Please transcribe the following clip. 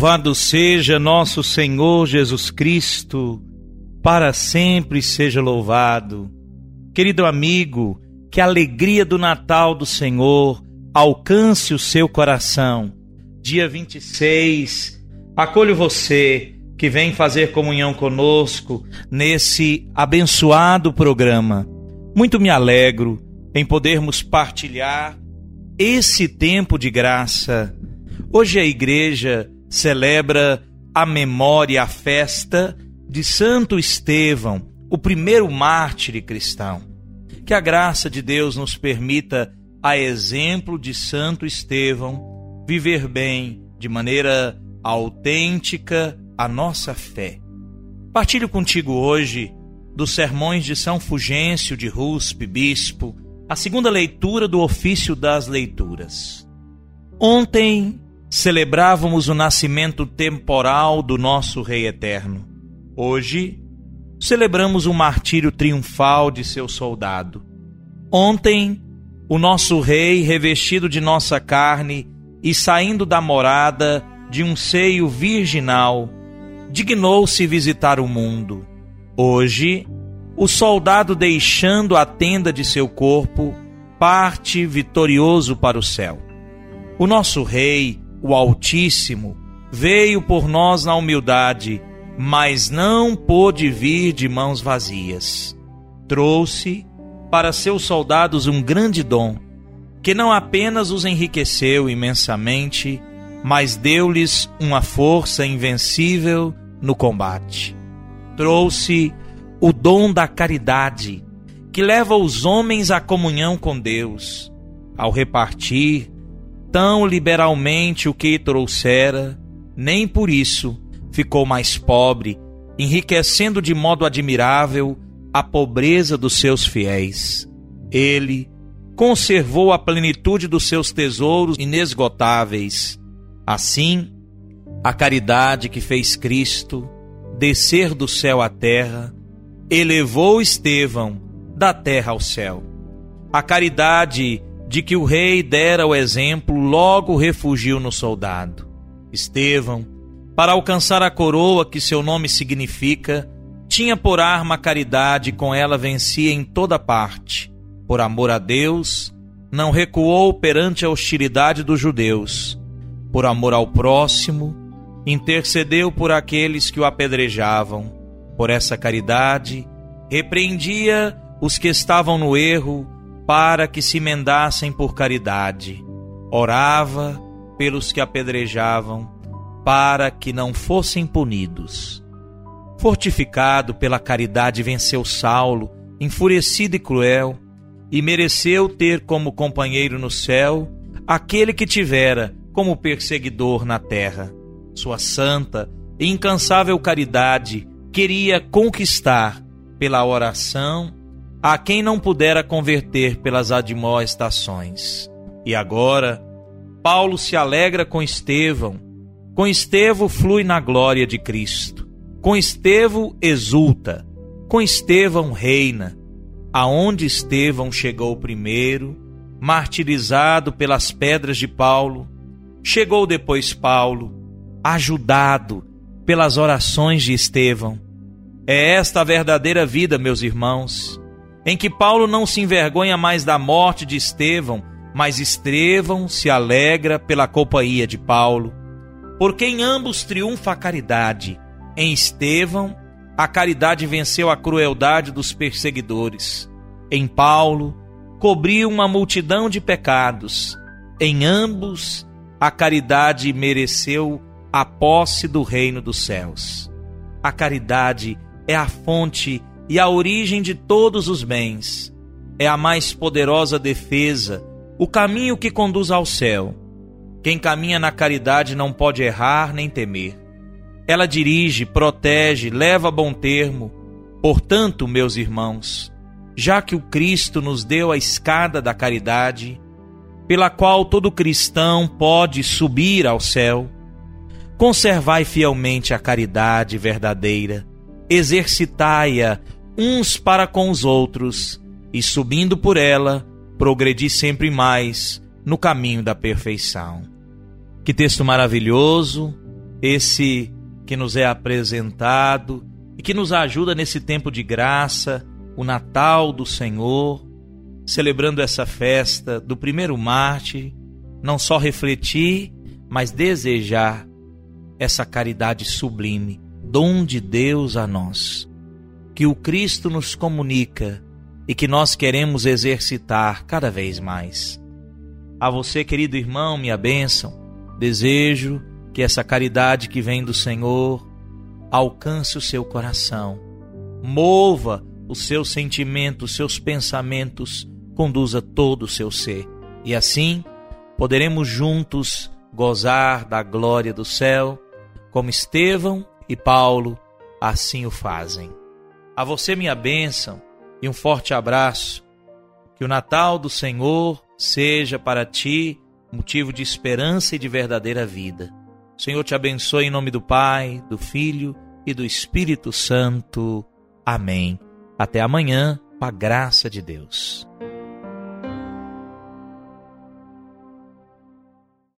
Louvado seja nosso Senhor Jesus Cristo, para sempre seja louvado. Querido amigo, que a alegria do Natal do Senhor alcance o seu coração. Dia 26, acolho você que vem fazer comunhão conosco nesse abençoado programa. Muito me alegro em podermos partilhar esse tempo de graça. Hoje a igreja celebra a memória, a festa de Santo Estevão, o primeiro mártir cristão. Que a graça de Deus nos permita, a exemplo de Santo Estevão, viver bem, de maneira autêntica, a nossa fé. Partilho contigo hoje dos sermões de São Fugêncio de Ruspe, bispo, a segunda leitura do ofício das leituras. Ontem celebrávamos o nascimento temporal do nosso Rei Eterno. Hoje, celebramos o martírio triunfal de seu soldado. Ontem, o nosso Rei, revestido de nossa carne e saindo da morada de um seio virginal, dignou-se visitar o mundo. Hoje, o soldado, deixando a tenda de seu corpo, parte vitorioso para o céu. O nosso Rei, o Altíssimo, veio por nós na humildade, mas não pôde vir de mãos vazias. Trouxe para seus soldados um grande dom, que não apenas os enriqueceu imensamente, mas deu-lhes uma força invencível no combate. Trouxe o dom da caridade, que leva os homens à comunhão com Deus. Ao repartir tão liberalmente o que trouxera, nem por isso ficou mais pobre, enriquecendo de modo admirável a pobreza dos seus fiéis. Ele conservou a plenitude dos seus tesouros inesgotáveis. Assim, a caridade que fez Cristo descer do céu à terra, elevou Estevão da terra ao céu. A caridade de que o rei dera o exemplo, logo refugiu no soldado. Estevão, para alcançar a coroa que seu nome significa, tinha por arma a caridade e com ela vencia em toda parte. Por amor a Deus, não recuou perante a hostilidade dos judeus. Por amor ao próximo, intercedeu por aqueles que o apedrejavam. Por essa caridade, repreendia os que estavam no erro para que se emendassem por caridade. Orava pelos que apedrejavam, para que não fossem punidos. Fortificado pela caridade, venceu Saulo, enfurecido e cruel, e mereceu ter como companheiro no céu aquele que tivera como perseguidor na terra. Sua santa e incansável caridade queria conquistar pela oração a quem não pudera converter pelas admoestações. E agora, Paulo se alegra com Estevão. Com Estevão flui na glória de Cristo. Com Estevão exulta. Com Estevão reina. Aonde Estevão chegou primeiro, martirizado pelas pedras de Paulo, chegou depois Paulo, ajudado pelas orações de Estevão. É esta a verdadeira vida, meus irmãos em que Paulo não se envergonha mais da morte de Estevão, mas Estevão se alegra pela companhia de Paulo. Porque em ambos triunfa a caridade. Em Estevão, a caridade venceu a crueldade dos perseguidores. Em Paulo, cobriu uma multidão de pecados. Em ambos, a caridade mereceu a posse do reino dos céus. A caridade é a fonte e a origem de todos os bens. É a mais poderosa defesa, o caminho que conduz ao céu. Quem caminha na caridade não pode errar nem temer. Ela dirige, protege, leva a bom termo. Portanto, meus irmãos, já que o Cristo nos deu a escada da caridade, pela qual todo cristão pode subir ao céu, conservai fielmente a caridade verdadeira, exercitai-a uns para com os outros, e subindo por ela, progredi sempre mais no caminho da perfeição. Que texto maravilhoso esse que nos é apresentado e que nos ajuda nesse tempo de graça, o Natal do Senhor, celebrando essa festa do primeiro mártir, não só refletir, mas desejar essa caridade sublime, dom de Deus a nós, que o Cristo nos comunica e que nós queremos exercitar cada vez mais. A você, querido irmão, minha bênção, desejo que essa caridade que vem do Senhor alcance o seu coração, mova os seus sentimentos, os seus pensamentos, conduza todo o seu ser. E assim poderemos juntos gozar da glória do céu, como Estevão e Paulo assim o fazem. A você, minha bênção, e um forte abraço. Que o Natal do Senhor seja para ti motivo de esperança e de verdadeira vida. O Senhor te abençoe em nome do Pai, do Filho e do Espírito Santo. Amém. Até amanhã, com a graça de Deus.